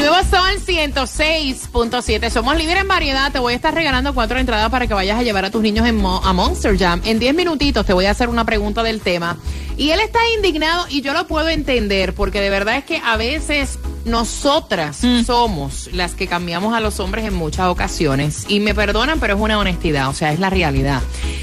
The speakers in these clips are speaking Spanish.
nuevo Sol 106.7. Somos líderes en variedad. Te voy a estar regalando cuatro entradas para que vayas a llevar a tus niños en Mo- a Monster Jam. En 10 minutitos te voy a hacer una pregunta del tema. Y él está indignado y yo lo puedo entender porque de verdad es que a veces nosotras somos las que cambiamos a los hombres en muchas ocasiones. Y me perdonan, pero es una honestidad, o sea, es la realidad.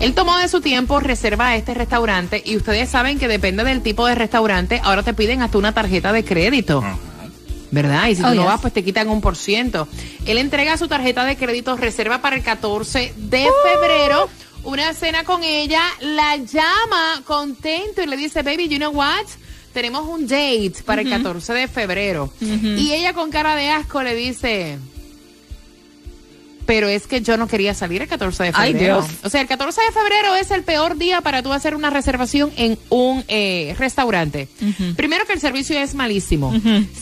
Él tomó de su tiempo reserva a este restaurante y ustedes saben que depende del tipo de restaurante, ahora te piden hasta una tarjeta de crédito. ¿Verdad? Y si tú Oh, no yes. vas, pues te quitan un por ciento. Él entrega su tarjeta de crédito, reserva para el 14 de febrero, una cena con ella, la llama contento y le dice, baby, you know what? Tenemos un date para el 14 de febrero. Y ella con cara de asco le dice, pero es que yo no quería salir el 14 de Ay, febrero. Dios. O sea, el 14 de febrero es el peor día para tú hacer una reservación en un eh, restaurante. Primero que el servicio es malísimo.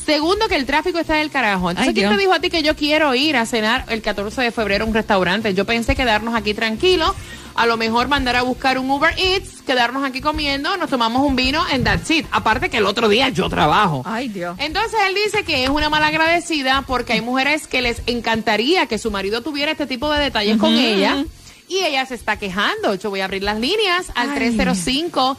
Segundo que el tráfico está del carajo. Entonces, Ay, ¿quién Dios. te dijo a ti que yo quiero ir a cenar el 14 de febrero a un restaurante? Yo pensé quedarnos aquí tranquilos. A lo mejor mandar a buscar un Uber Eats, quedarnos aquí comiendo, nos tomamos un vino and that's it. Aparte que el otro día yo trabajo. Ay, Dios. Entonces él dice que es una mala agradecida porque hay mujeres que les encantaría que su marido tuviera este tipo de detalles con ella y ella se está quejando. Yo voy a abrir las líneas al 305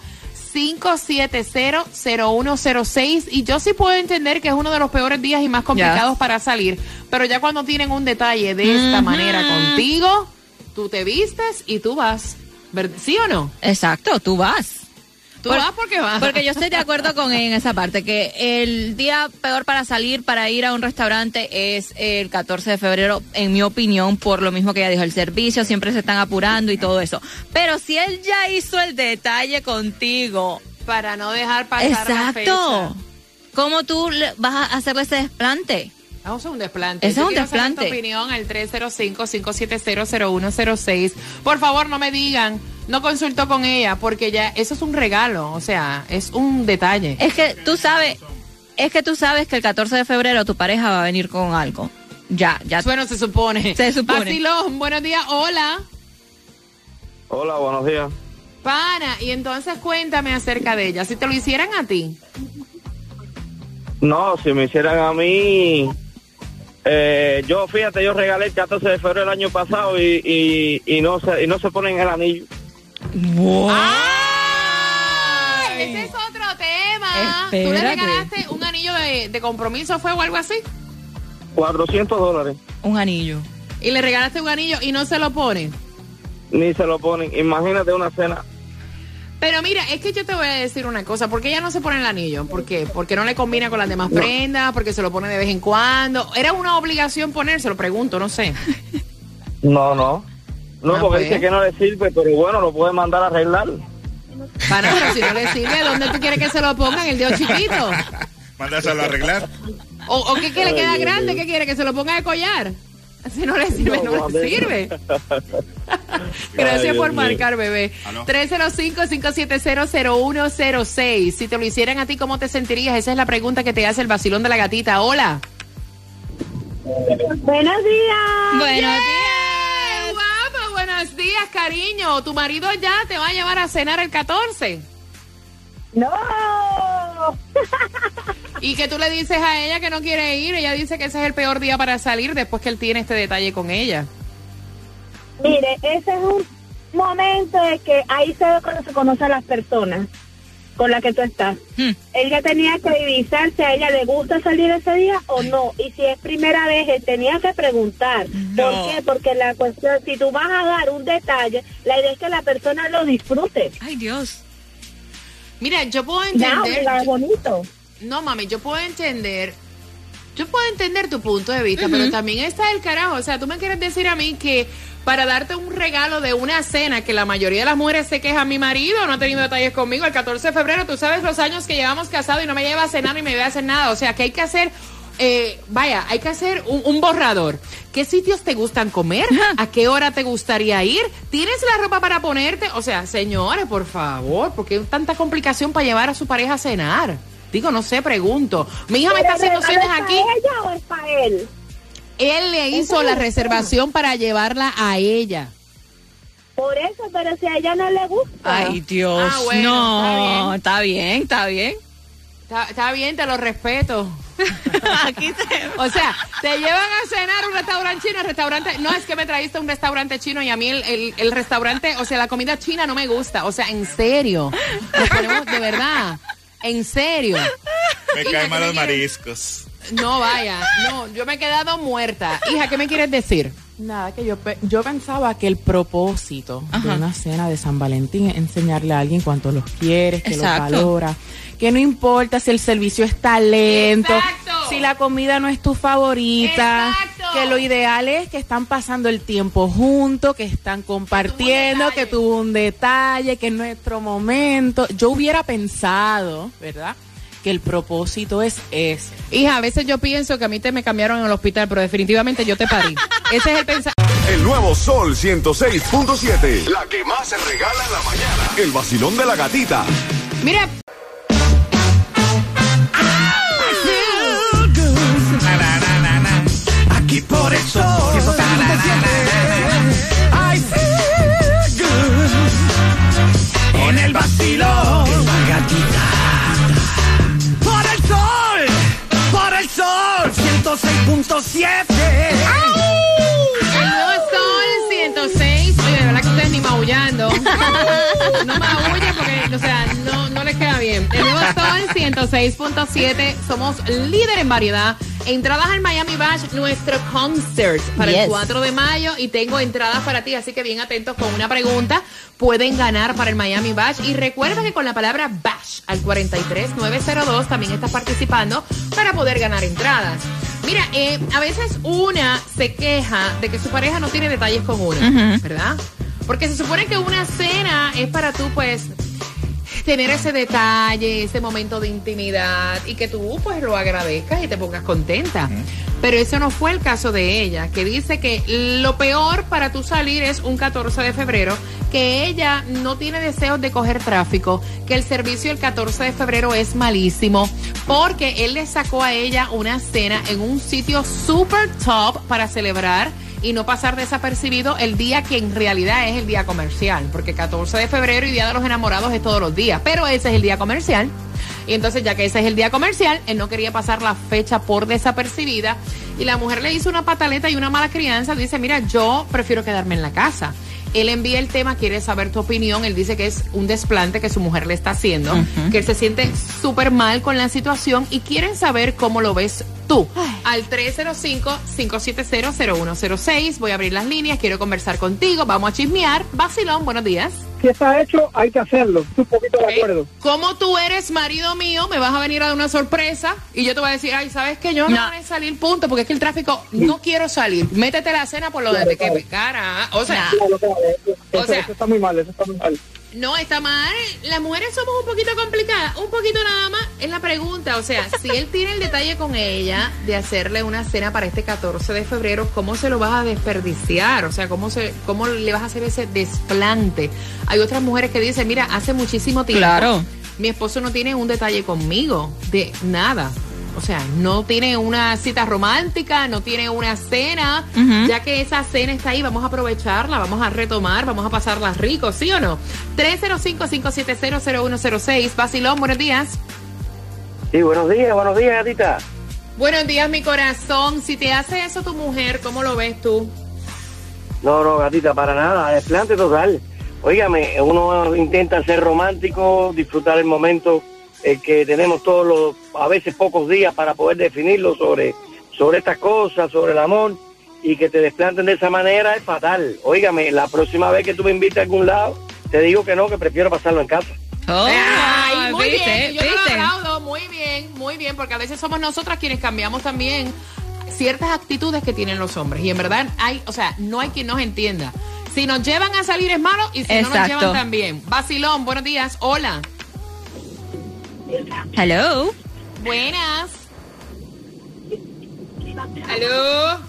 570-0106 y yo sí puedo entender que es uno de los peores días y más complicados Yes. para salir, pero ya cuando tienen un detalle de esta manera contigo, tú te vistes y tú vas. ¿Ver- ¿Sí o no? Exacto, tú vas. Tú vas porque vas. Porque yo estoy de acuerdo con él en esa parte, que el día peor para salir, para ir a un restaurante es el 14 de febrero, en mi opinión, por lo mismo que ya dijo, el servicio, siempre se están apurando y todo eso. Pero si él ya hizo el detalle contigo, para no dejar pasar la fecha. exacto, ¿cómo tú vas a hacerle ese desplante? Vamos a un desplante. Ese Yo es un desplante. tu opinión al 305-570-0106. Por favor, no me digan, no consultó con ella, porque ya eso es un regalo, o sea, es un detalle. Es que tú sabes, es que tú sabes que el 14 de febrero tu pareja va a venir con algo. Ya, ya. Bueno, se supone. Se supone. Vacilón, buenos días, hola. Hola, buenos días. Pana, y entonces cuéntame acerca de ella. Si te lo hicieran a ti, No, si me hicieran a mí, eh, yo fíjate, yo regalé el 14 de febrero del año pasado y, y, y no se y no se ponen el anillo. ¡Ay! Ese es otro tema. ¿Tú le regalaste un anillo de, de compromiso, fue o algo así? 400 dólares. Un anillo. Y le regalaste un anillo y no se lo pone. Ni se lo ponen. Imagínate una cena. Pero mira, es que yo te voy a decir una cosa, ¿por qué ella no se pone el anillo? ¿Por qué? Porque no le combina con las demás prendas, porque se lo pone de vez en cuando. Era una obligación ponérselo, pregunto, no sé. No, no. No, Ah, porque pues. dice que no le sirve, pero bueno, lo puede mandar a arreglar. Para, pero si no le sirve, ¿dónde tú quieres que se lo pongan? ¿El dedo chiquito? Mándaselo a arreglar. ¿O, o qué, que le queda Ay, Dios grande? ¿Qué quiere? ¿Que se lo ponga de collar? Si no le sirve, no, No, le sirve. Gracias Ay, por Dios marcar, bebé. Aló. 305-570-0106. Si te lo hicieran a ti, ¿cómo te sentirías? Esa es la pregunta que te hace el vacilón de la gatita. Hola. Buenos días. Buenos ¡Eh, días. Cariño. ¿Tu marido ya te va a llevar a cenar el 14? No. Y que tú le dices a ella que no quiere ir. Ella dice que ese es el peor día para salir después que él tiene este detalle con ella. Mire, ese es un momento de que ahí se ve cuando se conocen las personas. Con la que tú estás. Hmm. Ella tenía que divisar si a ella le gusta salir ese día o no. Y si es primera vez, él tenía que preguntar. No. ¿Por qué? Porque la cuestión, si tú vas a dar un detalle, la idea es que la persona lo disfrute. Ay, Dios. Mira, yo puedo entender. oiga, bonito. No, mami, yo puedo entender. Yo puedo entender tu punto de vista, pero también está el carajo. O sea, tú me quieres decir a mí que para darte un regalo de una cena que la mayoría de las mujeres se queja, mi marido no ha tenido detalles conmigo el 14 de febrero, tú sabes los años que llevamos casados y no me lleva a cenar ni me lleva a hacer nada. O sea, que hay que hacer, eh, vaya, hay que hacer un, un borrador. ¿Qué sitios te gustan comer? ¿A qué hora te gustaría ir? ¿Tienes la ropa para ponerte? O sea, señores, por favor, ¿por qué tanta complicación para llevar a su pareja a cenar? Digo, no sé, pregunto. Mi hija me está haciendo ¿Pero el cenas aquí. ¿Es para ella o es para él? Él le hizo la reservación para llevarla a ella. Por eso, pero si a ella no le gusta. Ay, Dios. Ah, bueno, no, está bien, está bien. Está, está bien, te lo respeto. Aquí te... O sea, te llevan a cenar a un restaurante chino, el restaurante, no es que me traíste a un restaurante chino y a mí el, el- el restaurante, o sea, la comida china no me gusta, o sea, en serio, Nos ponemos- de verdad, en serio. Me caen ¿qué mal los quieres? mariscos. No, vaya, no, yo me he quedado muerta. Hija, ¿qué me quieres decir? Nada, que yo, pe- yo pensaba que el propósito Ajá. de una cena de San Valentín es enseñarle a alguien cuánto los quieres, que Exacto. los valora, que no importa si el servicio está lento, Exacto. si la comida no es tu favorita, Exacto. que lo ideal es que están pasando el tiempo juntos, que están compartiendo, que tuvo un detalle, que es nuestro momento. Yo hubiera pensado, ¿verdad? Que el propósito es ese. Hija, a veces yo pienso que a mí te me cambiaron en el hospital, pero definitivamente yo te parí. Ese es el pensamiento. El nuevo Sol 106.7. La que más se regala en la mañana. El vacilón de la gatita. Mira, Aquí por el No maullen porque, o sea, no, no les queda bien. El nuevo Sol 106.7. Somos líder en variedad. Entradas al Miami Bash, nuestro concert para el Yes. 4 de mayo. Y tengo entradas para ti, así que bien atentos con una pregunta. Pueden ganar para el Miami Bash. Y recuerda que con la palabra Bash al 43902 también estás participando para poder ganar entradas. Mira, eh, a veces una se queja de que su pareja no tiene detalles con uno, ¿verdad? Porque se supone que una cena es para tú, pues, tener ese detalle, ese momento de intimidad y que tú, pues, lo agradezcas y te pongas contenta. Pero ese no fue el caso de ella, que dice que lo peor para tú salir es un 14 de febrero, que ella no tiene deseos de coger tráfico, que el servicio el 14 de febrero es malísimo, porque él le sacó a ella una cena en un sitio super top para celebrar y no pasar desapercibido el día que en realidad es el día comercial, porque 14 de febrero y Día de los Enamorados es todos los días, pero ese es el día comercial. Y entonces, ya que ese es el día comercial, él no quería pasar la fecha por desapercibida. Y la mujer le hizo una pataleta y una mala crianza. Dice, mira, yo prefiero quedarme en la casa. Él envía el tema, quiere saber tu opinión. Él dice que es un desplante que su mujer le está haciendo, que él se siente súper mal con la situación y quieren saber cómo lo ves tú. Al 305-570-0106. Voy a abrir las líneas, quiero conversar contigo, vamos a chismear. Vacilón, buenos días. Si está hecho, hay que hacerlo. Estoy un poquito de acuerdo. Como tú eres marido mío, me vas a venir a dar una sorpresa y yo te voy a decir, ay, ¿sabes qué? Yo no, No. voy a salir, punto, porque es que el tráfico, no quiero salir. Métete la cena por lo de que me cara. O sea, Claro, claro, eso, O sea- eso está muy mal, eso está muy mal. No está mal. Las mujeres somos un poquito complicadas, un poquito nada más. Es la pregunta, o sea, si él tiene el detalle con ella de hacerle una cena para este 14 de febrero, ¿cómo se lo vas a desperdiciar? O sea, ¿cómo, se, cómo le vas a hacer ese desplante? Hay otras mujeres que dicen, mira, hace muchísimo tiempo. Claro. Mi esposo no tiene un detalle conmigo, de nada. O sea, no tiene una cita romántica, no tiene una cena. Ya que esa cena está ahí, vamos a aprovecharla, vamos a retomar, vamos a pasarla rico, ¿sí o no? 305-570-0106. Basilón, buenos días. Sí, buenos días, buenos días, gatita. Buenos días, mi corazón. Si te hace eso tu mujer, ¿cómo lo ves tú? No, no, gatita, para nada, desplante total. Óigame, uno intenta ser romántico, disfrutar el momento eh, que tenemos todos los, a veces pocos días para poder definirlo sobre, sobre estas cosas, sobre el amor, y que te desplanten de esa manera es fatal. Óigame, la próxima vez que tú me invites a algún lado, te digo que no, que prefiero pasarlo en casa. Ay, muy ¿viste? bien, yo te lo ¿viste? aplaudo, muy bien, muy bien, porque a veces somos nosotras quienes cambiamos también ciertas actitudes que tienen los hombres. Y en verdad hay, o sea, no hay quien nos entienda. Si nos llevan a salir es malo y si no nos llevan también. Basilón, buenos días, hola. Hello. Buenas. Aló.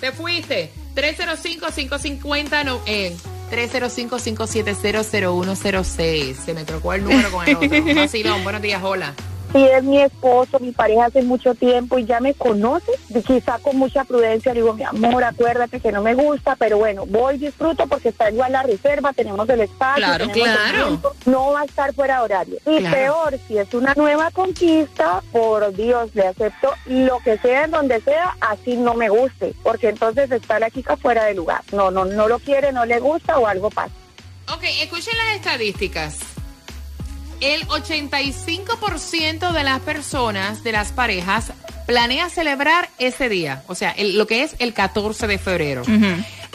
Te fuiste. 305-550, no, eh, 305-570-0106. Se me trocó el número con el otro. Basilón, buenos días, hola. Si es mi esposo, mi pareja hace mucho tiempo y ya me conoce, y quizá con mucha prudencia le digo, mi amor, acuérdate que no me gusta, pero bueno, voy, disfruto porque está igual la reserva, tenemos el espacio, Claro, tenemos el claro. tiempo, no va a estar fuera de horario. Y Claro. peor, si es una nueva conquista, por Dios, le acepto lo que sea en donde sea, así no me guste, porque entonces está la chica fuera de lugar. No, no, no lo quiere, no le gusta o algo pasa. Ok, escuchen las estadísticas. El 85% de las personas, de las parejas, planea celebrar ese día, o sea, el- lo que es el 14 de febrero.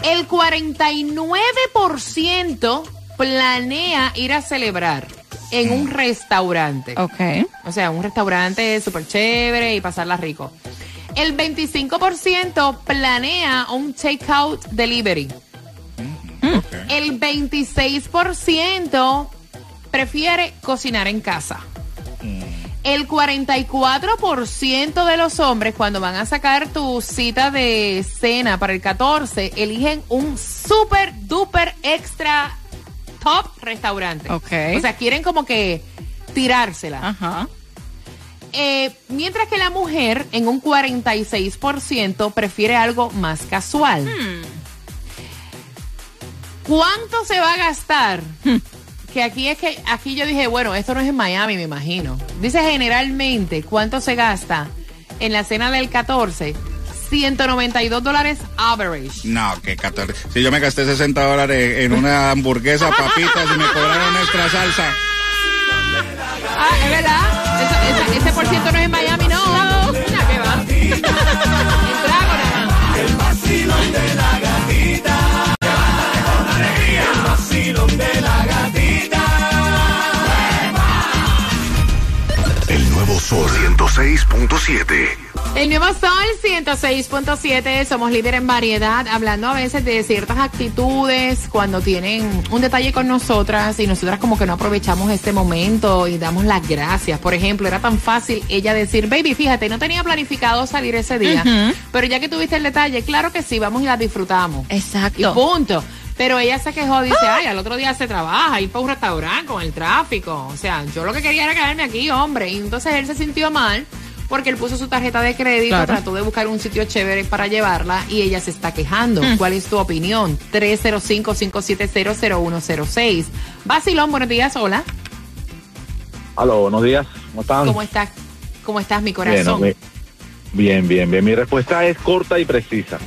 El 49% planea ir a celebrar en un restaurante. Ok. O sea, un restaurante súper chévere y pasarla rico. El 25% planea un takeout delivery. El 26% prefiere cocinar en casa. El 44% de los hombres cuando van a sacar tu cita de cena para el 14 eligen un super duper extra top restaurante. Ok. O sea, quieren como que tirársela. Ajá. Eh, mientras que la mujer en un 46% prefiere algo más casual. ¿Cuánto se va a gastar? Que aquí es que aquí yo dije, bueno, esto no es en Miami, me imagino. Dice generalmente, ¿cuánto se gasta en la cena del 14? 192 dólares average. No, que 14. Si yo me gasté 60 dólares en una hamburguesa, papitas y me cobraron extra salsa. Ah, es verdad. Eso- ese, ese por ciento no es en Miami, no. Mira que va. En trago nada más. El El nuevo Sol 106.7, somos líder en variedad, hablando a veces de ciertas actitudes cuando tienen un detalle con nosotras y nosotras como que no aprovechamos este momento y damos las gracias. Por ejemplo, era tan fácil ella decir, baby, fíjate, no tenía planificado salir ese día, pero ya que tuviste el detalle, claro que sí, vamos y la disfrutamos. Y Exacto. punto. Pero ella se quejó, dice, ay, al otro día se trabaja, ir para un restaurante con el tráfico. O sea, yo lo que quería era quedarme aquí, hombre. Y entonces él se sintió mal porque él puso su tarjeta de crédito, Claro. trató de buscar un sitio chévere para llevarla y ella se está quejando. ¿Cuál es tu opinión? 305-570-0106. Basilón, buenos días, hola. Aló, buenos días. ¿Cómo están? ¿Cómo estás? ¿Cómo estás, mi Bien, corazón? bien, bien, bien. Mi respuesta es corta y precisa.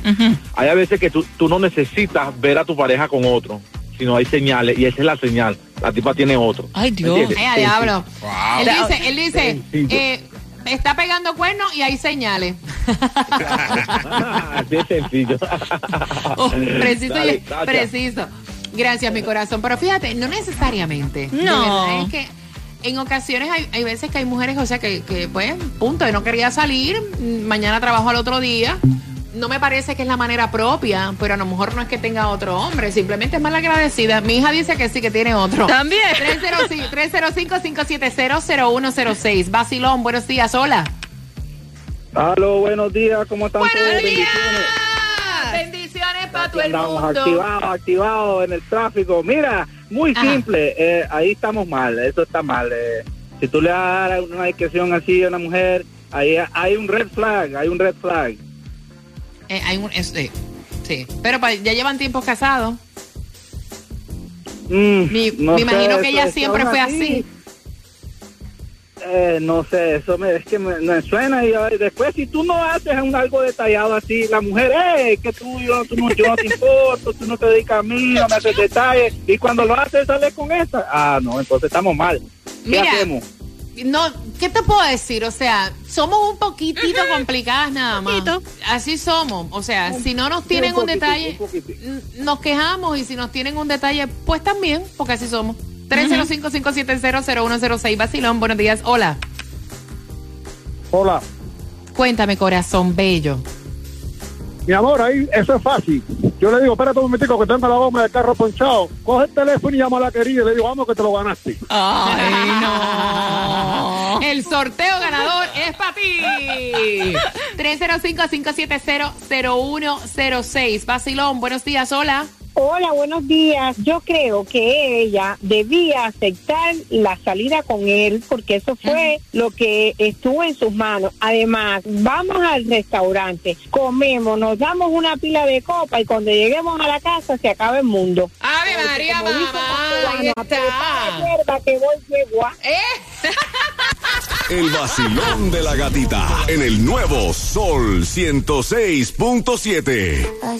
Hay a veces que tú, tú no necesitas ver a tu pareja con otro, sino hay señales y esa es la señal. La tipa tiene otro. Ay, ¿Me Dios. Ay, diablo. Wow. Él dice, él dice, eh, está pegando cuernos y hay señales. Así es sencillo. Oh, preciso Dale, y preciso. Gracias, mi corazón. Pero fíjate, no necesariamente. No. verdad es que en ocasiones hay, hay veces que hay mujeres, o sea, que, que pues, punto, yo no quería salir, mañana trabajo al otro día. No me parece que es la manera propia, pero a lo mejor no es que tenga otro hombre, simplemente es mal agradecida. Mi hija dice que sí, que tiene otro. También. 305-570-0106. Basilón, buenos días, hola. Aló, buenos días, ¿cómo están Buenos todos? días. Bendiciones. Bendiciones para todo el mundo. activados, activados en el tráfico. Mira, muy Ajá. simple, eh, ahí estamos mal, eso está mal. eh. si tú le das una discreción así a una mujer, ahí hay un red flag, hay un red flag. Eh, hay un, es- eh, sí, pero pa- ya llevan tiempos casados. Mm, Me, no me sé, imagino que ella siempre fue así. Eh, no sé, eso me, es que me, me suena y después si tú no haces un algo detallado así, la mujer, eh, que tú, yo, tú no, yo no te importo, tú no te dedicas a mí, no me haces detalles, y cuando lo haces sale con esta, ah, no, entonces estamos mal. ¿Qué Mira, hacemos? No, ¿qué te puedo decir? O sea, somos un poquitito complicadas nada más. Así somos. O sea, si no nos tienen un, detalle, un nos quejamos y si nos tienen un detalle, pues también, porque así somos. 305-570-0106. Basilón, buenos días. Hola. Hola. Cuéntame, corazón bello. Mi amor, ahí eso es fácil. Yo le digo, espérate un momentico que tengo la goma del carro ponchado. Coge el teléfono y llama a la querida y le digo, vamos que te lo ganaste. Ay, no. El sorteo ganador es para ti. 305-570-0106. Basilón, buenos días. Hola. Hola, buenos días. Yo creo que ella debía aceptar la salida con él porque eso fue lo que estuvo en sus manos. Además, vamos al restaurante, comemos, nos damos una pila de copa y cuando lleguemos a la casa se acaba el mundo. Ave María, Como mamá, ahí está. prepara hierba que voy yegua. El vacilón de la gatita en el nuevo Sol 106.7.